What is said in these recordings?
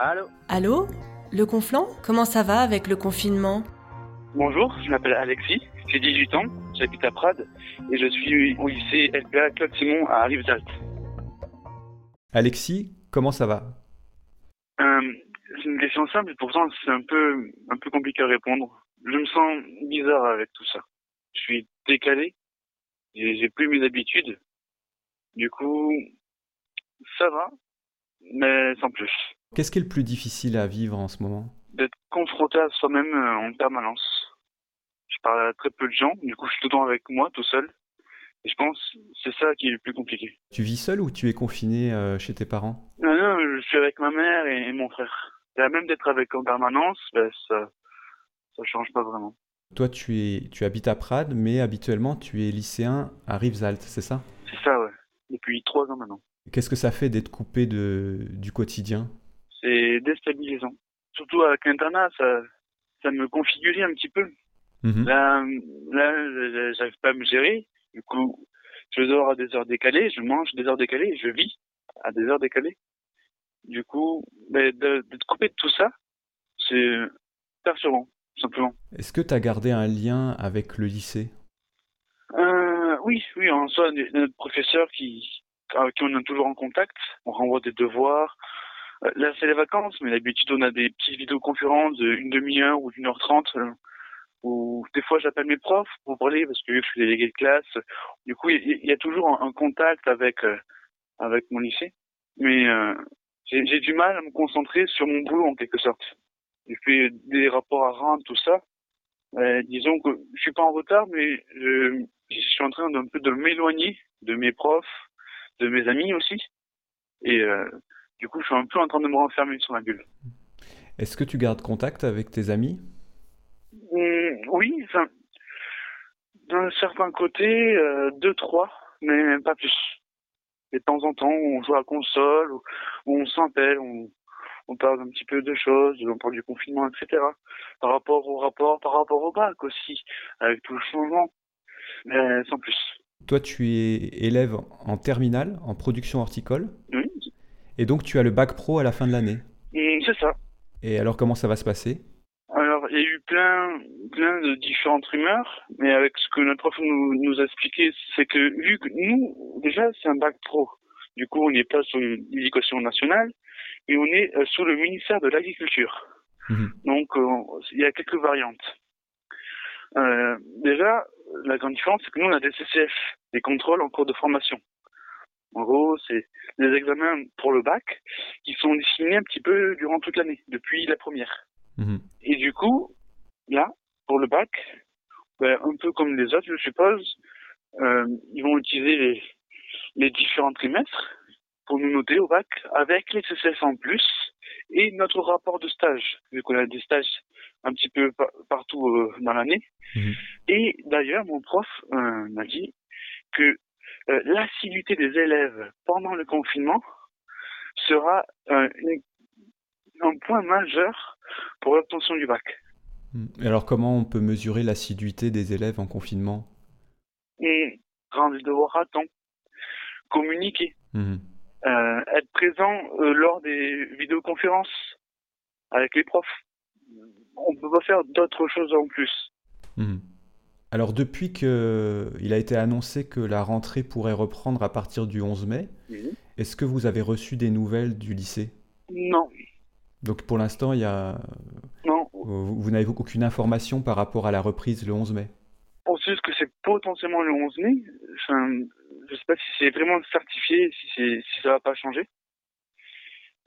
Allô Allô Le Conflant Comment ça va avec le confinement Bonjour, je m'appelle Alexis, j'ai 18 ans, j'habite à Prades et je suis au lycée LPA Claude Simon à Rivesaltes. Alexis, comment ça va euh, C'est une question simple et pourtant c'est un peu, un peu compliqué à répondre. Je me sens bizarre avec tout ça. Je suis décalé, j'ai plus mes habitudes. Du coup, ça va, mais sans plus. Qu'est-ce qui est le plus difficile à vivre en ce moment? D'être confronté à soi-même euh, en permanence. Je parle à très peu de gens, du coup je suis tout le temps avec moi, tout seul. Et je pense que c'est ça qui est le plus compliqué. Tu vis seul ou tu es confiné euh, chez tes parents? Non, non, je suis avec ma mère et, mon frère. Et même d'être avec en permanence, ben, ça, ça change pas vraiment. Toi, tu, es, tu habites à Prades, mais habituellement, tu es lycéen à Rivesaltes, c'est ça? C'est ça, ouais. Depuis trois ans maintenant. Qu'est-ce que ça fait d'être coupé de, du quotidien? C'est déstabilisant. Surtout avec l'internat, ça, ça me configurait un petit peu. Mhm. Là, là j'arrive pas à me gérer. Du coup, je dors à des heures décalées, je mange des heures décalées, je vis à des heures décalées. Du coup, ben, d'être coupé de tout ça, c'est perturbant, simplement. Est-ce que tu as gardé un lien avec le lycée? Euh, Oui, oui, en soi, notre professeur qui, avec qui on est toujours en contact. On renvoie des devoirs. Euh, là, c'est les vacances, mais d'habitude, on a des petites vidéoconférences d'une demi-heure ou d'une heure trente. Euh, ou des fois, j'appelle mes profs pour parler parce que je suis délégué de classe. Du coup, il y, a toujours un, contact avec euh, avec mon lycée. Mais j'ai du mal à me concentrer sur mon boulot en quelque sorte. J'ai fait des rapports à rendre, tout ça. disons que je suis pas en retard, mais je, je suis en train d'un peu de m'éloigner de mes profs, de mes amis aussi. Et euh, du coup, je suis un peu en train de me renfermer sur ma bulle. Est-ce que tu gardes contact avec tes amis? Mmh, Oui, enfin, d'un certain côté, euh, deux, trois, mais pas plus. Et de temps en temps, on joue à la console, ou, on s'appelle, on, on parle un petit peu de choses, on parle du confinement, etc. Par rapport au rapport, par rapport au bac aussi, avec tout le changement, mais sans plus. Toi, tu es élève en terminale, en production horticole? Et donc, tu as le bac pro à la fin de l'année. C'est ça. Et alors, comment ça va se passer? Alors, il y a eu plein, plein de différentes rumeurs, mais avec ce que notre prof nous, a expliqué, c'est que vu que nous, déjà, c'est un bac pro. Du coup, on n'est pas sur l'éducation nationale, mais on est euh, sous le ministère de l'Agriculture. Mhm. Donc, euh, il y a quelques variantes. Euh, déjà, la grande différence, c'est que nous, on a des CCF, des contrôles en cours de formation. En gros, c'est des examens pour le bac qui sont dessinés un petit peu durant toute l'année, depuis la première. Mhm. Et du coup, là, pour le bac, ben, un peu comme les autres, je suppose, euh, ils vont utiliser les, les différents trimestres pour nous noter au bac avec les CCF en plus et notre rapport de stage, vu qu'on a des stages un petit peu partout euh, dans l'année. Mhm. Et d'ailleurs, mon prof euh, m'a dit que euh, l'assiduité des élèves pendant le confinement sera un point majeur pour l'obtention du bac. Mhm. Alors comment on peut mesurer l'assiduité des élèves en confinement? Et Rendre le devoir à temps, communiquer, mhm. être présent lors des vidéoconférences avec les profs on peut pas faire d'autres choses en plus. Alors depuis qu'il a été annoncé que la rentrée pourrait reprendre à partir du 11 mai, est-ce que vous avez reçu des nouvelles du lycée? Non. Donc pour l'instant, il y a... Non. Vous, n'avez aucune information par rapport à la reprise le 11 mai? On sait que c'est potentiellement le 11 mai. je ne sais pas si c'est vraiment certifié, si, si ça va pas changer.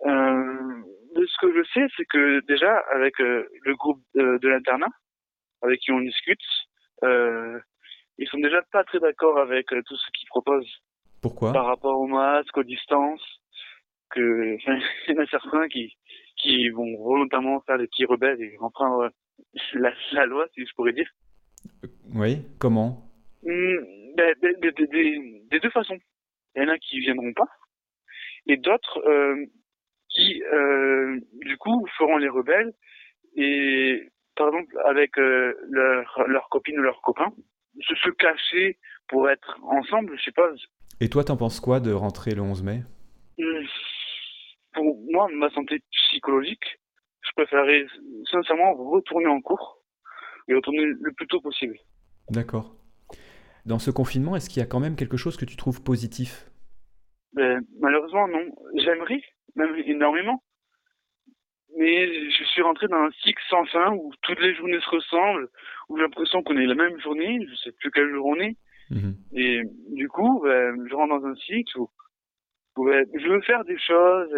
Euh, de ce que je sais, c'est que déjà avec euh, le groupe de, l'internat, avec qui on discute, euh, ils sont déjà pas très d'accord avec euh, tout ce qu'ils proposent. Pourquoi? Par rapport au masque, aux distances, que il y en a certains qui qui vont volontairement faire des petits rebelles et reprendre la, la loi, si je pourrais dire. Oui, comment? Hmm, ben, ben, ben, Des deux façons. Il y en a qui viendront pas, et d'autres euh, qui, euh, du coup, feront les rebelles et, par exemple, avec euh, leur copines ou leurs copains, se, se cacher pour être ensemble, je suppose. Et toi, t'en penses quoi de rentrer le 11 mai? Hmm. Pour moi, ma santé psychologique, je préférerais sincèrement retourner en cours et retourner le plus tôt possible. D'accord. Dans ce confinement, est-ce qu'il y a quand même quelque chose que tu trouves positif? Ben, Malheureusement, non. J'aimerais, même énormément. Mais je suis rentré dans un cycle sans fin où toutes les journées se ressemblent, où j'ai l'impression qu'on est la même journée, je sais plus quelle jour on est. Mhm. Et du coup, ben, je rentre dans un cycle où, ben, je veux faire des choses,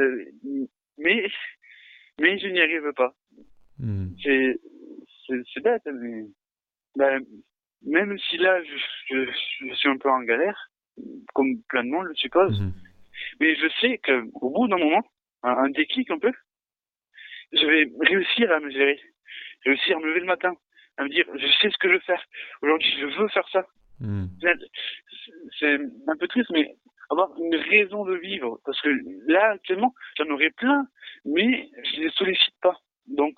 mais, mais je n'y arrive pas. Mhm. C'est bête, mais ben, même si là, je, je, suis un peu en galère, comme plein de monde, je suppose, mhm. mais je sais qu'au bout d'un moment, un, déclic un peu, je vais réussir à me gérer, réussir à me lever le matin, à me dire, je sais ce que je veux faire. Aujourd'hui, je veux faire ça. Mhm. C'est un peu triste, mais avoir une raison de vivre. Parce que là, actuellement, j'en aurais plein, mais je les sollicite pas. Donc,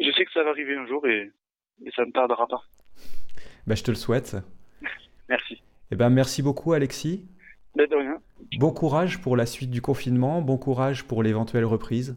je sais que ça va arriver un jour et, et ça ne tardera pas. Bah, je te le souhaite. merci. Eh ben, merci beaucoup, Alexis. Bah, de rien. Bon courage pour la suite du confinement. Bon courage pour l'éventuelle reprise.